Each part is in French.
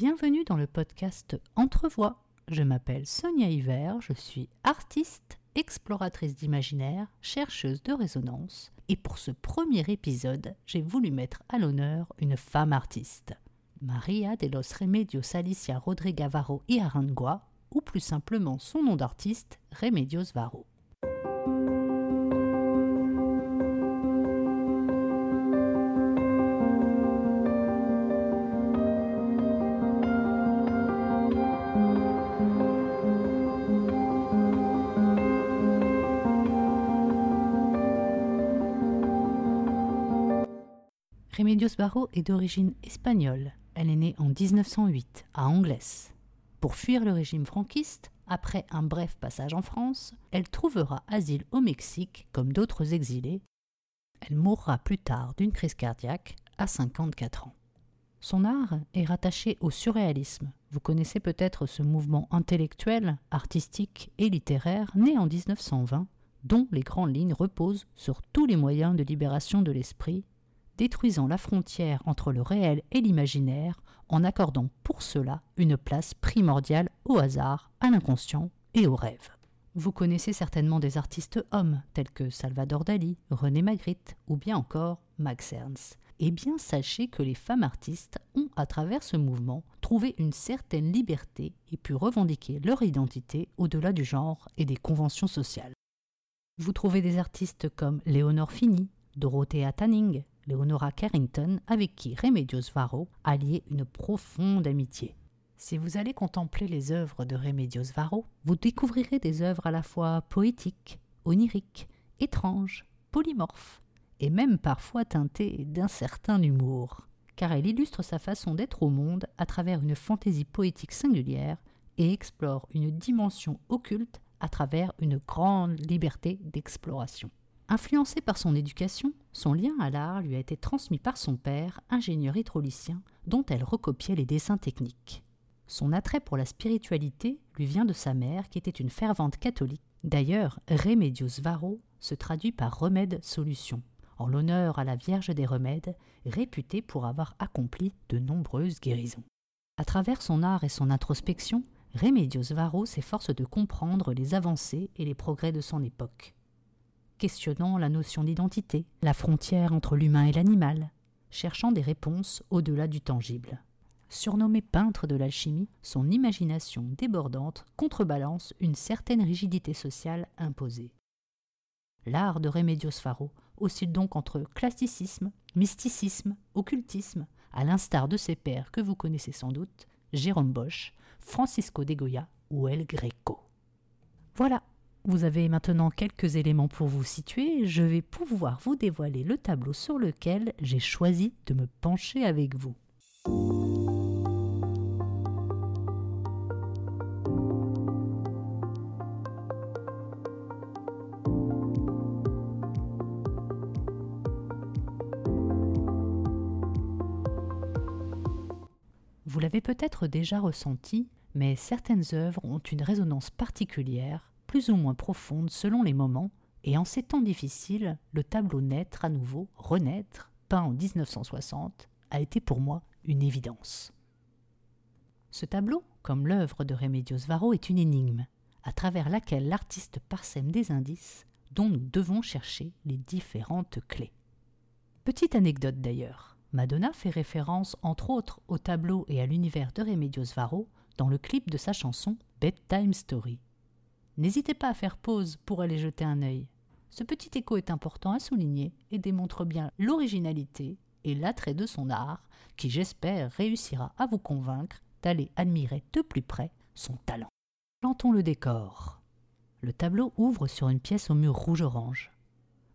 Bienvenue dans le podcast Entrevoix. Je m'appelle Sonia Hiver, je suis artiste, exploratrice d'imaginaire, chercheuse de résonance, et pour ce premier épisode, j'ai voulu mettre à l'honneur une femme artiste. Maria de los Remedios Alicia Rodriga Varro y Arangua, ou plus simplement son nom d'artiste, Remedios Varro. Remedios Varro est d'origine espagnole. Elle est née en 1908 à Anglès. Pour fuir le régime franquiste, après un bref passage en France, elle trouvera asile au Mexique comme d'autres exilés. Elle mourra plus tard d'une crise cardiaque à 54 ans. Son art est rattaché au surréalisme. Vous connaissez peut-être ce mouvement intellectuel, artistique et littéraire né en 1920, dont les grandes lignes reposent sur tous les moyens de libération de l'esprit détruisant la frontière entre le réel et l'imaginaire en accordant pour cela une place primordiale au hasard, à l'inconscient et au rêve. Vous connaissez certainement des artistes hommes tels que Salvador Dali, René Magritte ou bien encore Max Ernst. Eh bien, sachez que les femmes artistes ont, à travers ce mouvement, trouvé une certaine liberté et pu revendiquer leur identité au-delà du genre et des conventions sociales. Vous trouvez des artistes comme Léonore Fini, Dorothea Tanning, Leonora Carrington, avec qui Remedios Varro a lié une profonde amitié. Si vous allez contempler les œuvres de Remedios Varro, vous découvrirez des œuvres à la fois poétiques, oniriques, étranges, polymorphes, et même parfois teintées d'un certain humour, car elle illustre sa façon d'être au monde à travers une fantaisie poétique singulière et explore une dimension occulte à travers une grande liberté d'exploration. Influencé par son éducation, son lien à l'art lui a été transmis par son père, ingénieur hydraulicien, dont elle recopiait les dessins techniques. Son attrait pour la spiritualité lui vient de sa mère, qui était une fervente catholique. D'ailleurs, Remedios Varro se traduit par remède solution, en l'honneur à la Vierge des remèdes, réputée pour avoir accompli de nombreuses guérisons. À travers son art et son introspection, Remedios Varro s'efforce de comprendre les avancées et les progrès de son époque questionnant la notion d'identité, la frontière entre l'humain et l'animal, cherchant des réponses au-delà du tangible. Surnommé peintre de l'alchimie, son imagination débordante contrebalance une certaine rigidité sociale imposée. L'art de Remedios Faro oscille donc entre classicisme, mysticisme, occultisme, à l'instar de ses pères que vous connaissez sans doute, Jérôme Bosch, Francisco de Goya ou El Greco. Voilà, vous avez maintenant quelques éléments pour vous situer, je vais pouvoir vous dévoiler le tableau sur lequel j'ai choisi de me pencher avec vous. Vous l'avez peut-être déjà ressenti, mais certaines œuvres ont une résonance particulière plus ou moins profonde selon les moments, et en ces temps difficiles, le tableau naître à nouveau, renaître, peint en 1960, a été pour moi une évidence. Ce tableau, comme l'œuvre de Remedios Varro, est une énigme, à travers laquelle l'artiste parsème des indices dont nous devons chercher les différentes clés. Petite anecdote d'ailleurs, Madonna fait référence entre autres au tableau et à l'univers de Remedios Varro dans le clip de sa chanson Bedtime Story. N'hésitez pas à faire pause pour aller jeter un œil. Ce petit écho est important à souligner et démontre bien l'originalité et l'attrait de son art qui, j'espère, réussira à vous convaincre d'aller admirer de plus près son talent. Plantons le décor. Le tableau ouvre sur une pièce au mur rouge-orange.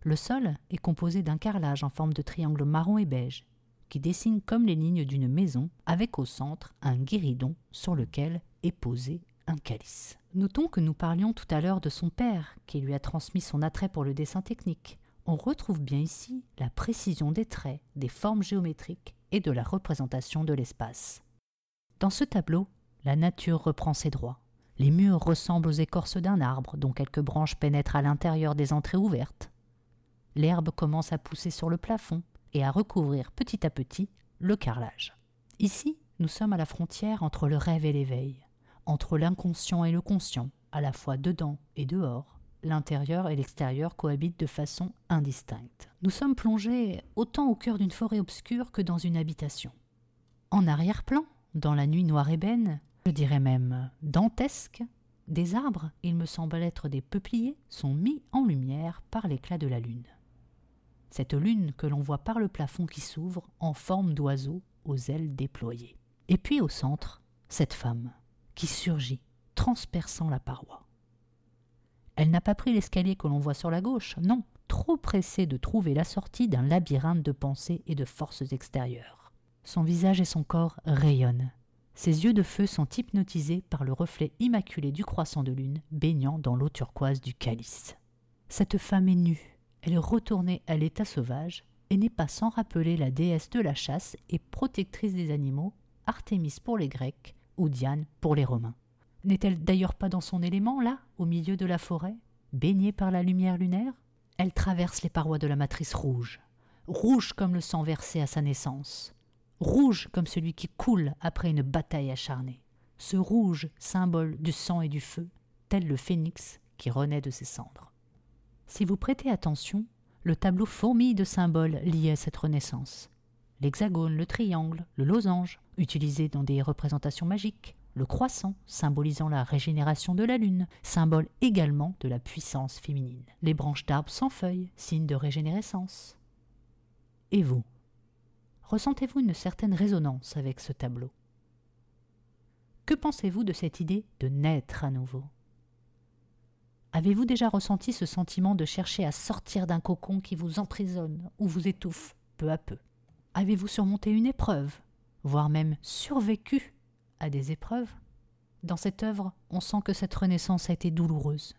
Le sol est composé d'un carrelage en forme de triangle marron et beige qui dessine comme les lignes d'une maison avec au centre un guéridon sur lequel est posé un calice. Notons que nous parlions tout à l'heure de son père, qui lui a transmis son attrait pour le dessin technique. On retrouve bien ici la précision des traits, des formes géométriques et de la représentation de l'espace. Dans ce tableau, la nature reprend ses droits. Les murs ressemblent aux écorces d'un arbre dont quelques branches pénètrent à l'intérieur des entrées ouvertes. L'herbe commence à pousser sur le plafond et à recouvrir petit à petit le carrelage. Ici, nous sommes à la frontière entre le rêve et l'éveil, entre l'inconscient et le conscient, à la fois dedans et dehors. L'intérieur et l'extérieur cohabitent de façon indistincte. Nous sommes plongés autant au cœur d'une forêt obscure que dans une habitation. En arrière-plan, dans la nuit noire ébène, je dirais même dantesque, des arbres, il me semble être des peupliers, sont mis en lumière par l'éclat de la lune. Cette lune que l'on voit par le plafond qui s'ouvre en forme d'oiseau aux ailes déployées. Et puis au centre, cette femme qui surgit, transperçant la paroi. Elle n'a pas pris l'escalier que l'on voit sur la gauche, non, trop pressée de trouver la sortie d'un labyrinthe de pensées et de forces extérieures. Son visage et son corps rayonnent, ses yeux de feu sont hypnotisés par le reflet immaculé du croissant de lune baignant dans l'eau turquoise du calice. Cette femme est nue, elle est retournée à l'état sauvage et n'est pas sans rappeler la déesse de la chasse et protectrice des animaux, Artémis pour les Grecs ou Diane pour les Romains. N'est-elle d'ailleurs pas dans son élément, là, au milieu de la forêt, baignée par la lumière lunaire? Elle traverse les parois de la matrice rouge, rouge comme le sang versé à sa naissance, rouge comme celui qui coule après une bataille acharnée. Ce rouge, symbole du sang et du feu, tel le phénix qui renaît de ses cendres. Si vous prêtez attention, le tableau fourmille de symboles liés à cette renaissance. L'hexagone, le triangle, le losange, utilisés dans des représentations magiques, le croissant, symbolisant la régénération de la lune, symbole également de la puissance féminine, les branches d'arbres sans feuilles, signe de régénérescence. Et vous? Ressentez-vous une certaine résonance avec ce tableau? Que pensez-vous de cette idée de naître à nouveau? Avez-vous déjà ressenti ce sentiment de chercher à sortir d'un cocon qui vous emprisonne ou vous étouffe peu à peu? Avez-vous surmonté une épreuve, voire même survécu à des épreuves? Dans cette œuvre, on sent que cette renaissance a été douloureuse,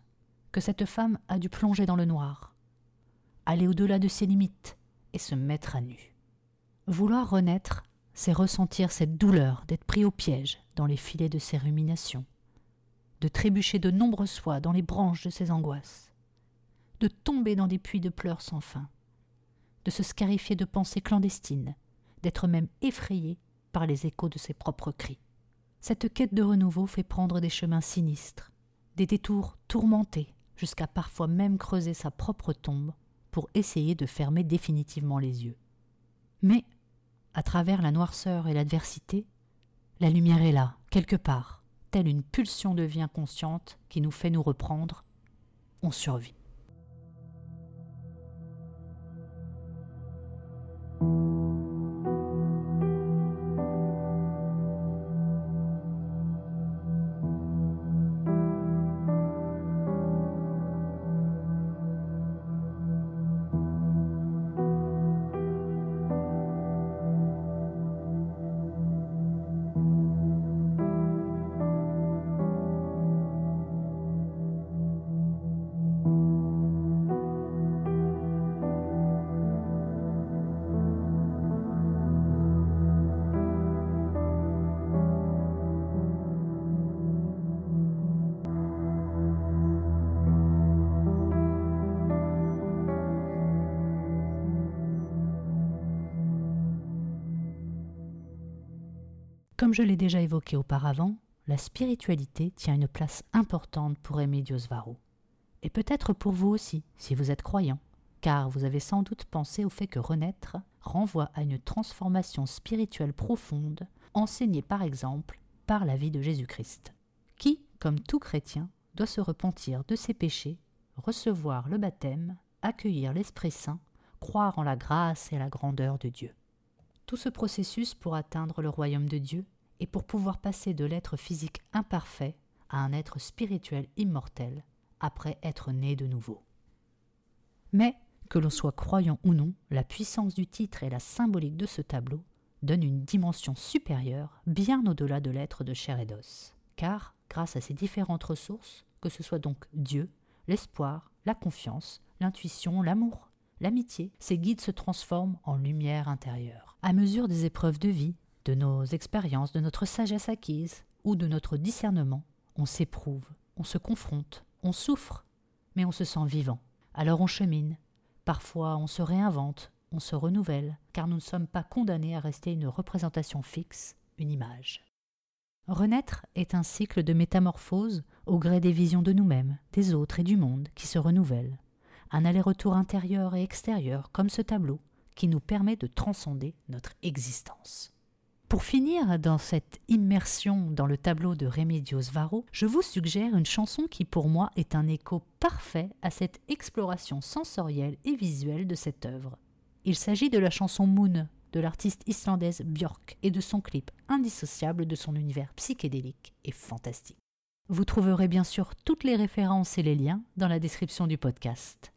que cette femme a dû plonger dans le noir, aller au-delà de ses limites et se mettre à nu. Vouloir renaître, c'est ressentir cette douleur d'être pris au piège dans les filets de ses ruminations, de trébucher de nombreuses fois dans les branches de ses angoisses, de tomber dans des puits de pleurs sans fin, de se scarifier de pensées clandestines, d'être même effrayé par les échos de ses propres cris. Cette quête de renouveau fait prendre des chemins sinistres, des détours tourmentés, jusqu'à parfois même creuser sa propre tombe pour essayer de fermer définitivement les yeux. Mais à travers la noirceur et l'adversité, la lumière est là, quelque part, telle une pulsion de vie inconsciente qui nous fait nous reprendre. On survit. Comme je l'ai déjà évoqué auparavant, la spiritualité tient une place importante pour Emilios Varro. Et peut-être pour vous aussi, si vous êtes croyant, car vous avez sans doute pensé au fait que renaître renvoie à une transformation spirituelle profonde, enseignée par exemple par la vie de Jésus-Christ, qui, comme tout chrétien, doit se repentir de ses péchés, recevoir le baptême, accueillir l'Esprit Saint, croire en la grâce et la grandeur de Dieu. Tout ce processus pour atteindre le royaume de Dieu et pour pouvoir passer de l'être physique imparfait à un être spirituel immortel après être né de nouveau. Mais, que l'on soit croyant ou non, la puissance du titre et la symbolique de ce tableau donnent une dimension supérieure bien au-delà de l'être de chair et d'os. Car, grâce à ces différentes ressources, que ce soit donc Dieu, l'espoir, la confiance, l'intuition, l'amour, l'amitié, ces guides se transforment en lumière intérieure. À mesure des épreuves de vie, de nos expériences, de notre sagesse acquise ou de notre discernement, on s'éprouve, on se confronte, on souffre, mais on se sent vivant. Alors on chemine, parfois on se réinvente, on se renouvelle, car nous ne sommes pas condamnés à rester une représentation fixe, une image. Renaître est un cycle de métamorphose au gré des visions de nous-mêmes, des autres et du monde qui se renouvellent. Un aller-retour intérieur et extérieur comme ce tableau qui nous permet de transcender notre existence. Pour finir dans cette immersion dans le tableau de Remedios Varo, je vous suggère une chanson qui pour moi est un écho parfait à cette exploration sensorielle et visuelle de cette œuvre. Il s'agit de la chanson Moon de l'artiste islandaise Björk et de son clip indissociable de son univers psychédélique et fantastique. Vous trouverez bien sûr toutes les références et les liens dans la description du podcast.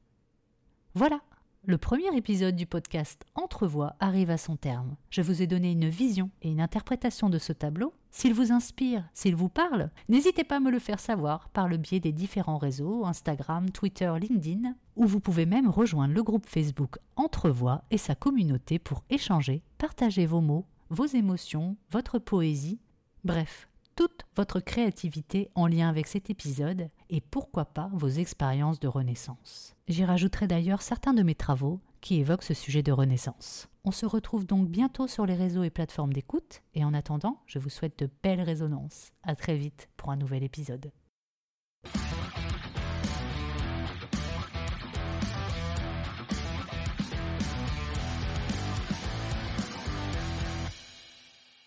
Voilà, le premier épisode du podcast Entrevoix arrive à son terme. Je vous ai donné une vision et une interprétation de ce tableau. S'il vous inspire, s'il vous parle, n'hésitez pas à me le faire savoir par le biais des différents réseaux Instagram, Twitter, LinkedIn, ou vous pouvez même rejoindre le groupe Facebook Entrevoix et sa communauté pour échanger, partager vos mots, vos émotions, votre poésie, bref, toute votre créativité en lien avec cet épisode et pourquoi pas vos expériences de renaissance. J'y rajouterai d'ailleurs certains de mes travaux qui évoquent ce sujet de renaissance. On se retrouve donc bientôt sur les réseaux et plateformes d'écoute et en attendant, je vous souhaite de belles résonances. À très vite pour un nouvel épisode.